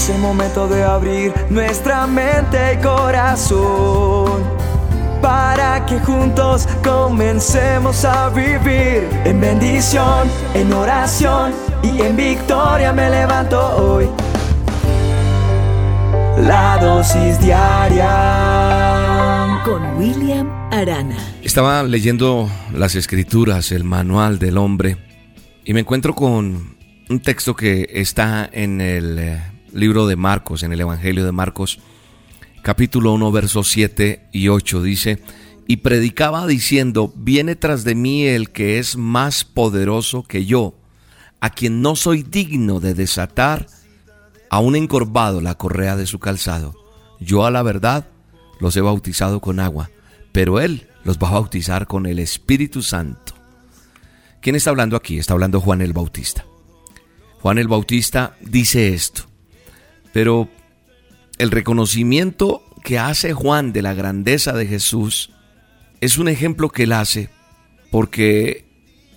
Es el momento de abrir nuestra mente y corazón para que juntos comencemos a vivir en bendición, en oración y en victoria me levanto hoy. La dosis diaria con William Arana. Estaba leyendo las escrituras, el manual del hombre, y me encuentro con un texto que está en el eh, libro de Marcos, en el Evangelio de Marcos, capítulo 1, versos 7 y 8. Dice, y predicaba diciendo, viene tras de mí el que es más poderoso que yo, a quien no soy digno de desatar aún encorvado la correa de su calzado. Yo a la verdad los he bautizado con agua, pero él los va a bautizar con el Espíritu Santo. ¿Quién está hablando aquí? Está hablando Juan el Bautista. Juan el Bautista dice esto, pero el reconocimiento que hace Juan de la grandeza de Jesús es un ejemplo que él hace porque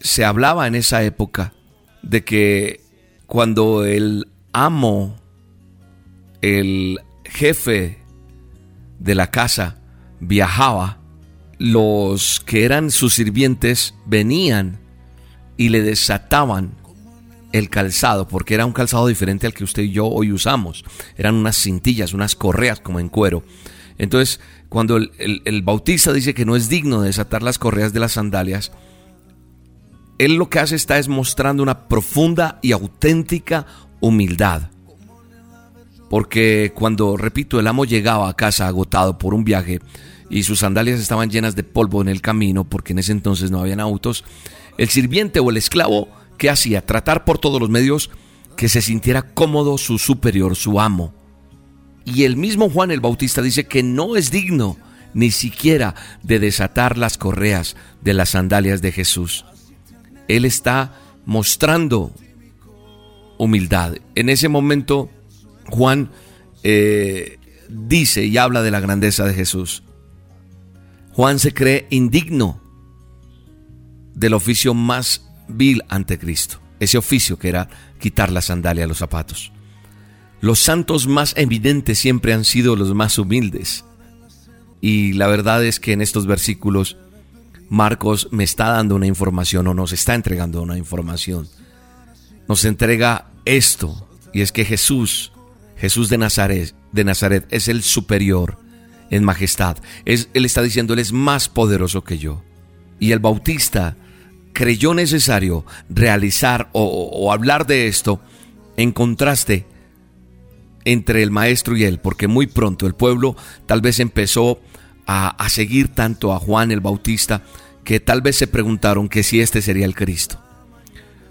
se hablaba en esa época de que cuando el amo, el jefe de la casa, viajaba, los que eran sus sirvientes venían y le desataban el calzado, porque era un calzado diferente al que usted y yo hoy usamos. Eran unas cintillas, unas correas como en cuero. Entonces, cuando el, bautista dice que no es digno de desatar las correas de las sandalias, él lo que hace está es mostrando una profunda y auténtica humildad. Porque cuando, repito, el amo llegaba a casa agotado por un viaje y sus sandalias estaban llenas de polvo en el camino, porque en ese entonces no habían autos, el sirviente o el esclavo ¿Qué hacía? Tratar por todos los medios que se sintiera cómodo su superior, su amo. Y el mismo Juan el Bautista dice que no es digno ni siquiera de desatar las correas de las sandalias de Jesús. Él está mostrando humildad. En ese momento Juan eh, dice y habla de la grandeza de Jesús. Juan se cree indigno del oficio más vil ante Cristo, ese oficio que era quitar la sandalia a los zapatos. Los santos más evidentes siempre han sido los más humildes. Y la verdad es que en estos versículos Marcos me está dando una información o nos está entregando una información. Nos entrega esto, y es que Jesús, Jesús de Nazaret, de Nazaret es el superior en majestad. Es, él está diciendo, Él es más poderoso que yo. Y el Bautista creyó necesario realizar o, hablar de esto en contraste entre el maestro y él, porque muy pronto el pueblo tal vez empezó a, seguir tanto a Juan el Bautista que tal vez se preguntaron que si este sería el Cristo.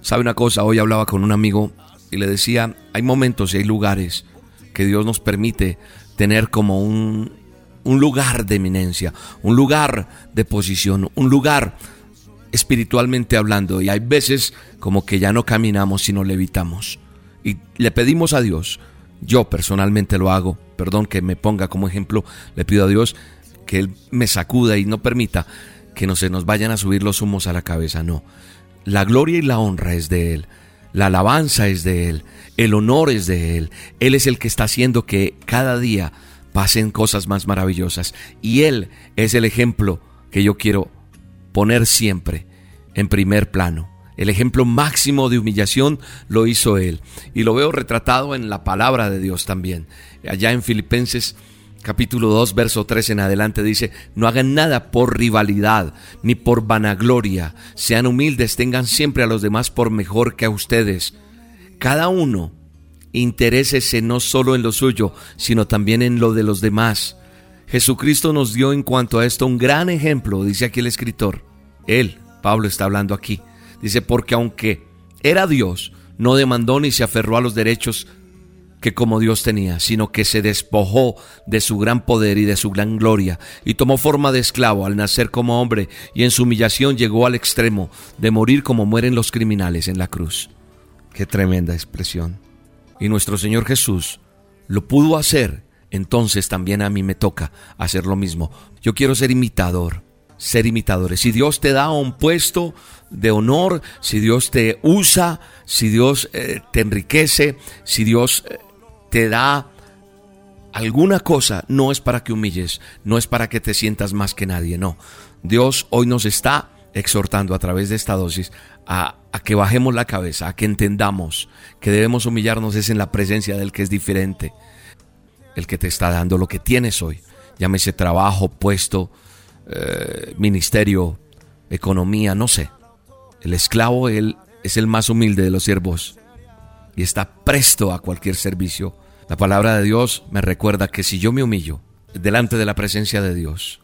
¿Sabe una cosa? Hoy hablaba con un amigo y le decía, hay momentos y hay lugares que Dios nos permite tener como un, un lugar de eminencia, un lugar de posición, un lugar espiritualmente hablando. Y hay veces como que ya no caminamos sino levitamos y le pedimos a Dios, yo personalmente lo hago, perdón que me ponga como ejemplo, le pido a Dios que Él me sacuda y no permita que no se nos vayan a subir los humos a la cabeza, no. La gloria y la honra es de Él, la alabanza es de Él, el honor es de Él, Él es el que está haciendo que cada día pasen cosas más maravillosas. Y Él es el ejemplo que yo quiero poner siempre en primer plano. El ejemplo máximo de humillación lo hizo él. Y lo veo retratado en la palabra de Dios también. Allá en Filipenses capítulo 2, verso 3 en adelante dice, no hagan nada por rivalidad ni por vanagloria. Sean humildes, tengan siempre a los demás por mejor que a ustedes. Cada uno interésese no solo en lo suyo, sino también en lo de los demás. Jesucristo nos dio en cuanto a esto un gran ejemplo, dice aquí el escritor. Él, Pablo está hablando aquí, dice, porque aunque era Dios, no demandó ni se aferró a los derechos que como Dios tenía, sino que se despojó de su gran poder y de su gran gloria, y tomó forma de esclavo al nacer como hombre, y en su humillación llegó al extremo de morir como mueren los criminales en la cruz. Qué tremenda expresión. Y nuestro Señor Jesús lo pudo hacer entonces también a mí me toca hacer lo mismo. Yo quiero ser imitador, ser imitadores. Si Dios te da un puesto de honor, si Dios te usa, si Dios eh, te enriquece, si Dios eh, te da alguna cosa, no es para que humilles, no es para que te sientas más que nadie, no. Dios hoy nos está exhortando a través de esta dosis a, a, que bajemos la cabeza, a que entendamos que debemos humillarnos es en la presencia del que es diferente, el que te está dando lo que tienes hoy, llámese trabajo, puesto, eh, ministerio, economía, no sé. El esclavo, él es el más humilde de los siervos y está presto a cualquier servicio. La palabra de Dios me recuerda que si yo me humillo delante de la presencia de Dios,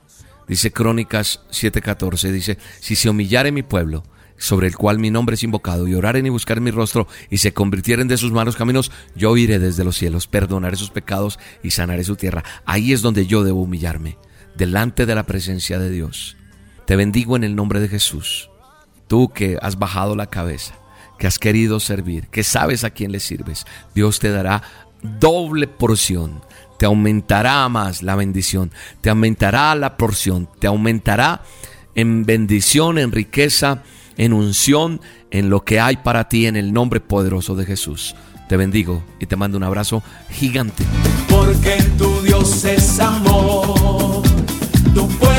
dice Crónicas 7:14, dice, si se humillare mi pueblo, sobre el cual mi nombre es invocado, y oraren y buscar mi rostro, y se convirtieren de sus malos caminos, yo iré desde los cielos, perdonaré sus pecados y sanaré su tierra. Ahí es donde yo debo humillarme, delante de la presencia de Dios. Te bendigo en el nombre de Jesús. Tú que has bajado la cabeza, que has querido servir, que sabes a quién le sirves, Dios te dará doble porción. Te aumentará más la bendición, te aumentará la porción, te aumentará en bendición, en riqueza, en unción, en lo que hay para ti en el nombre poderoso de Jesús. Te bendigo y te mando un abrazo gigante. Porque tu Dios es amor, tú puedes,